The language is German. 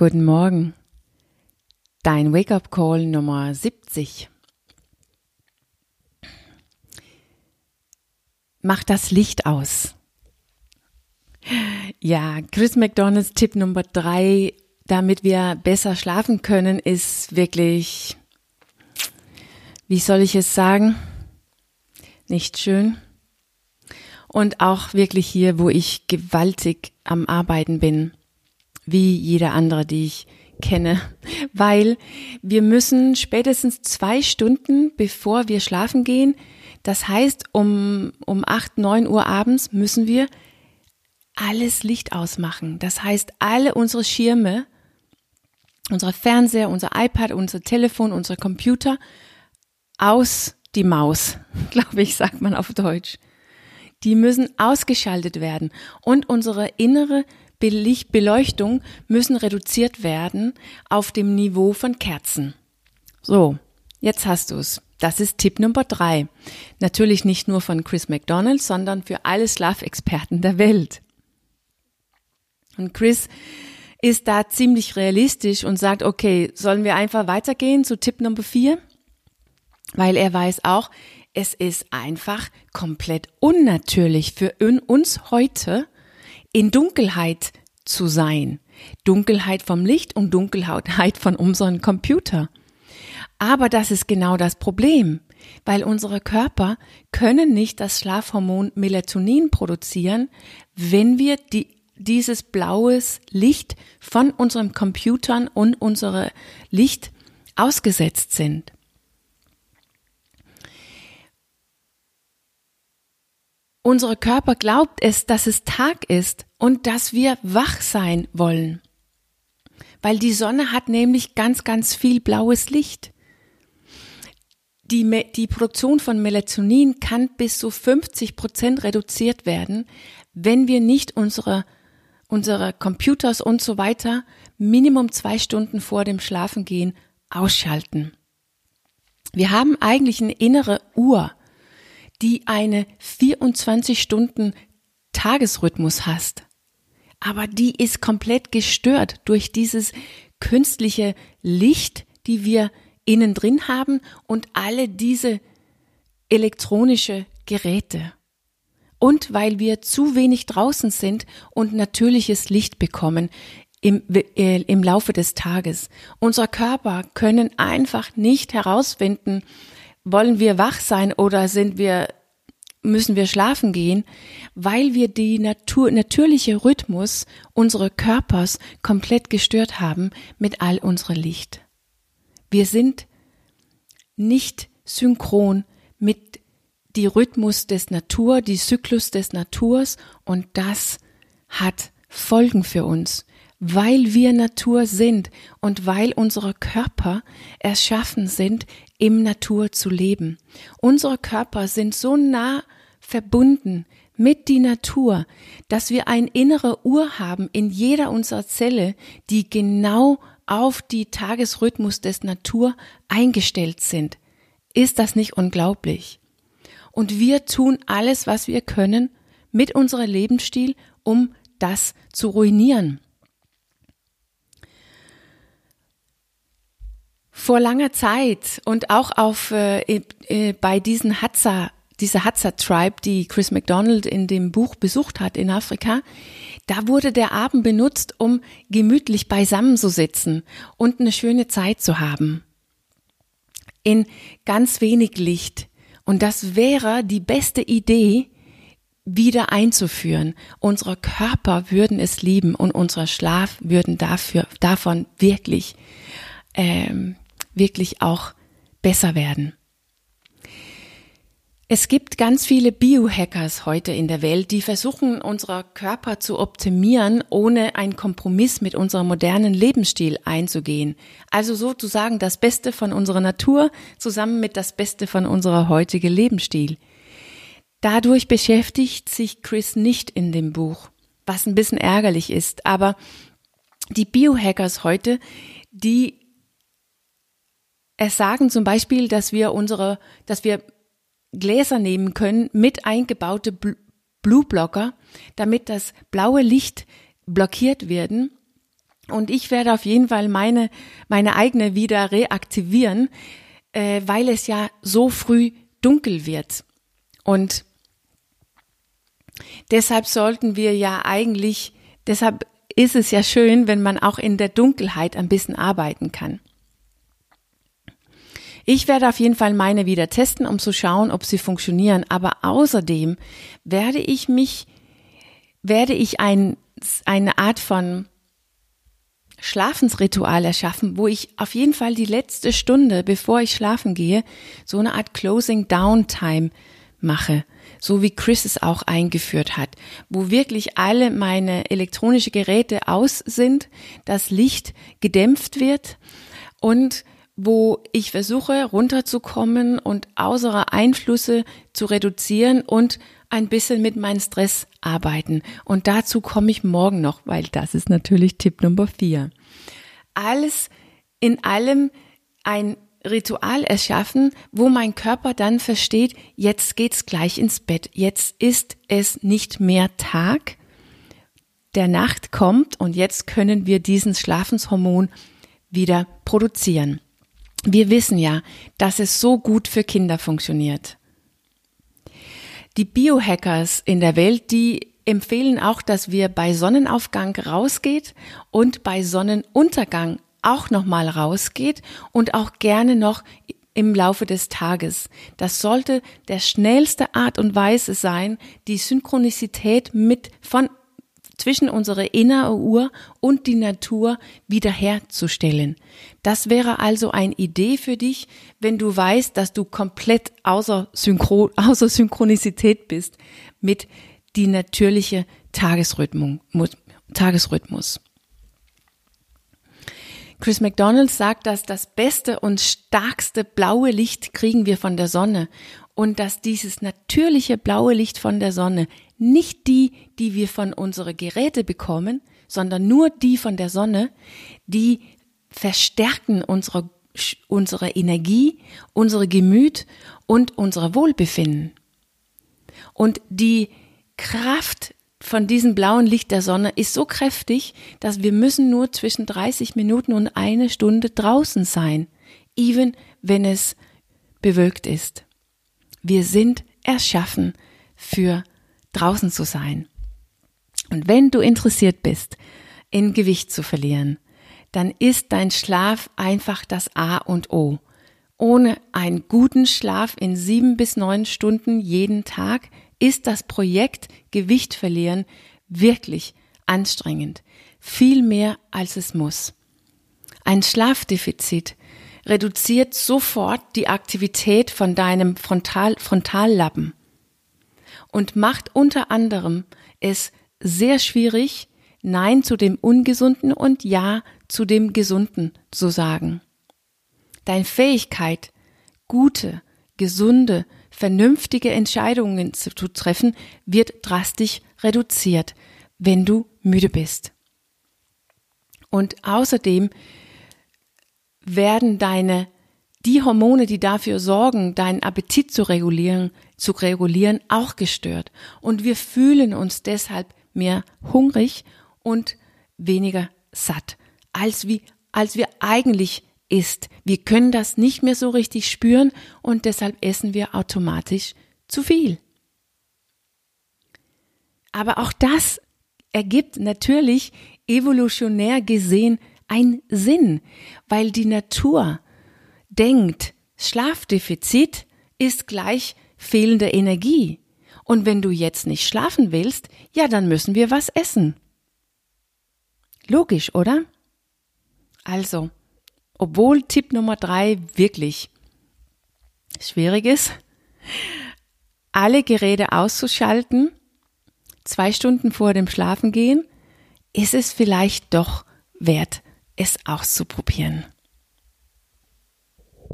Guten Morgen. Dein Wake-up Call Nummer 70. Mach das Licht aus. Ja, Chris McDonalds Tipp Nummer drei, damit wir besser schlafen können, ist wirklich, wie soll ich es sagen? Nicht schön. Und auch wirklich hier, wo ich gewaltig am Arbeiten bin wie jeder andere, die ich kenne, weil wir müssen spätestens zwei Stunden, bevor wir schlafen gehen, das heißt um, um acht, neun Uhr abends müssen wir alles Licht ausmachen. Das heißt, alle unsere Schirme, unser Fernseher, unser iPad, unser Telefon, unser Computer aus die Maus, glaube ich, sagt man auf Deutsch. Die müssen ausgeschaltet werden und unsere innere Beleuchtung müssen reduziert werden auf dem Niveau von Kerzen. So, jetzt hast du's. Das ist Tipp Nummer drei. Natürlich nicht nur von Chris McDonald, sondern für alle Schlafexperten der Welt. Und Chris ist da ziemlich realistisch und sagt, okay, sollen wir einfach weitergehen zu Tipp Nummer vier? Weil er weiß auch, es ist einfach komplett unnatürlich für uns heute, in Dunkelheit zu sein. Dunkelheit vom Licht und Dunkelheit von unserem Computer. Aber das ist genau das Problem, weil unsere Körper können nicht das Schlafhormon Melatonin produzieren, wenn wir die, dieses blaues Licht von unseren Computern und unserem Licht ausgesetzt sind. Unser Körper glaubt es, dass es Tag ist und dass wir wach sein wollen. Weil die Sonne hat nämlich ganz, ganz viel blaues Licht. Die, die Produktion von Melatonin kann bis zu 50 Prozent reduziert werden, wenn wir nicht unsere, unsere Computers und so weiter Minimum zwei Stunden vor dem Schlafengehen ausschalten. Wir haben eigentlich eine innere Uhr, die eine 24 Stunden Tagesrhythmus hast. Aber die ist komplett gestört durch dieses künstliche Licht, die wir innen drin haben und alle diese elektronische Geräte. Und weil wir zu wenig draußen sind und natürliches Licht bekommen im, äh, im Laufe des Tages. Unser Körper können einfach nicht herausfinden, wollen wir wach sein oder sind wir müssen wir schlafen gehen, weil wir die Natur, natürliche Rhythmus unseres Körpers komplett gestört haben mit all unserem Licht. Wir sind nicht synchron mit die Rhythmus des Natur, die Zyklus des Naturs und das hat Folgen für uns weil wir Natur sind und weil unsere Körper erschaffen sind, im Natur zu leben. Unsere Körper sind so nah verbunden mit die Natur, dass wir ein innere Uhr haben in jeder unserer Zelle, die genau auf die Tagesrhythmus des Natur eingestellt sind. Ist das nicht unglaublich? Und wir tun alles, was wir können mit unserem Lebensstil, um das zu ruinieren. Vor langer Zeit und auch auf äh, äh, bei diesen Hadza, diese Hadza Tribe, die Chris McDonald in dem Buch besucht hat in Afrika, da wurde der Abend benutzt, um gemütlich beisammen zu sitzen und eine schöne Zeit zu haben. In ganz wenig Licht. Und das wäre die beste Idee, wieder einzuführen. Unsere Körper würden es lieben und unser Schlaf würden dafür, davon wirklich ähm, wirklich auch besser werden. Es gibt ganz viele Biohackers heute in der Welt, die versuchen, unser Körper zu optimieren, ohne einen Kompromiss mit unserem modernen Lebensstil einzugehen. Also sozusagen das Beste von unserer Natur zusammen mit das Beste von unserer heutigen Lebensstil. Dadurch beschäftigt sich Chris nicht in dem Buch, was ein bisschen ärgerlich ist, aber die Biohackers heute, die es sagen zum Beispiel, dass wir unsere, dass wir Gläser nehmen können mit eingebaute Blue Blocker, damit das blaue Licht blockiert werden Und ich werde auf jeden Fall meine, meine eigene wieder reaktivieren, äh, weil es ja so früh dunkel wird. Und deshalb sollten wir ja eigentlich, deshalb ist es ja schön, wenn man auch in der Dunkelheit ein bisschen arbeiten kann. Ich werde auf jeden Fall meine wieder testen, um zu schauen, ob sie funktionieren. Aber außerdem werde ich mich, werde ich ein, eine Art von Schlafensritual erschaffen, wo ich auf jeden Fall die letzte Stunde, bevor ich schlafen gehe, so eine Art Closing Down Time mache, so wie Chris es auch eingeführt hat, wo wirklich alle meine elektronischen Geräte aus sind, das Licht gedämpft wird und wo ich versuche runterzukommen und äußere Einflüsse zu reduzieren und ein bisschen mit meinem Stress arbeiten. Und dazu komme ich morgen noch, weil das ist natürlich Tipp Nummer vier. Alles in allem ein Ritual erschaffen, wo mein Körper dann versteht, jetzt geht's gleich ins Bett. Jetzt ist es nicht mehr Tag. Der Nacht kommt und jetzt können wir diesen Schlafenshormon wieder produzieren. Wir wissen ja, dass es so gut für Kinder funktioniert. Die Biohackers in der Welt, die empfehlen auch, dass wir bei Sonnenaufgang rausgeht und bei Sonnenuntergang auch nochmal rausgeht und auch gerne noch im Laufe des Tages. Das sollte der schnellste Art und Weise sein, die Synchronizität mit von zwischen unserer innere Uhr und die Natur wiederherzustellen. Das wäre also eine Idee für dich, wenn du weißt, dass du komplett außer, Synchro, außer Synchronizität bist mit die natürliche Tagesrhythmus. Chris McDonald sagt, dass das beste und stärkste blaue Licht kriegen wir von der Sonne und dass dieses natürliche blaue Licht von der Sonne nicht die, die wir von unseren Geräte bekommen, sondern nur die von der Sonne, die verstärken unsere, unsere Energie, unsere Gemüt und unser Wohlbefinden. Und die Kraft von diesem blauen Licht der Sonne ist so kräftig, dass wir müssen nur zwischen 30 Minuten und eine Stunde draußen sein, even wenn es bewölkt ist. Wir sind erschaffen für draußen zu sein. Und wenn du interessiert bist, in Gewicht zu verlieren, dann ist dein Schlaf einfach das A und O. Ohne einen guten Schlaf in sieben bis neun Stunden jeden Tag ist das Projekt Gewicht verlieren wirklich anstrengend. Viel mehr als es muss. Ein Schlafdefizit reduziert sofort die Aktivität von deinem Frontal Frontallappen und macht unter anderem es sehr schwierig, Nein zu dem Ungesunden und Ja zu dem Gesunden zu sagen. Deine Fähigkeit, gute, gesunde, vernünftige Entscheidungen zu treffen, wird drastisch reduziert, wenn du müde bist. Und außerdem werden deine die Hormone, die dafür sorgen, deinen Appetit zu regulieren, zu regulieren, auch gestört. Und wir fühlen uns deshalb mehr hungrig und weniger satt, als wie, als wir eigentlich ist. Wir können das nicht mehr so richtig spüren und deshalb essen wir automatisch zu viel. Aber auch das ergibt natürlich evolutionär gesehen einen Sinn, weil die Natur denkt, Schlafdefizit ist gleich fehlende Energie. Und wenn du jetzt nicht schlafen willst, ja, dann müssen wir was essen. Logisch, oder? Also, obwohl Tipp Nummer drei wirklich schwierig ist, alle Geräte auszuschalten, zwei Stunden vor dem Schlafengehen, ist es vielleicht doch wert, es auszuprobieren.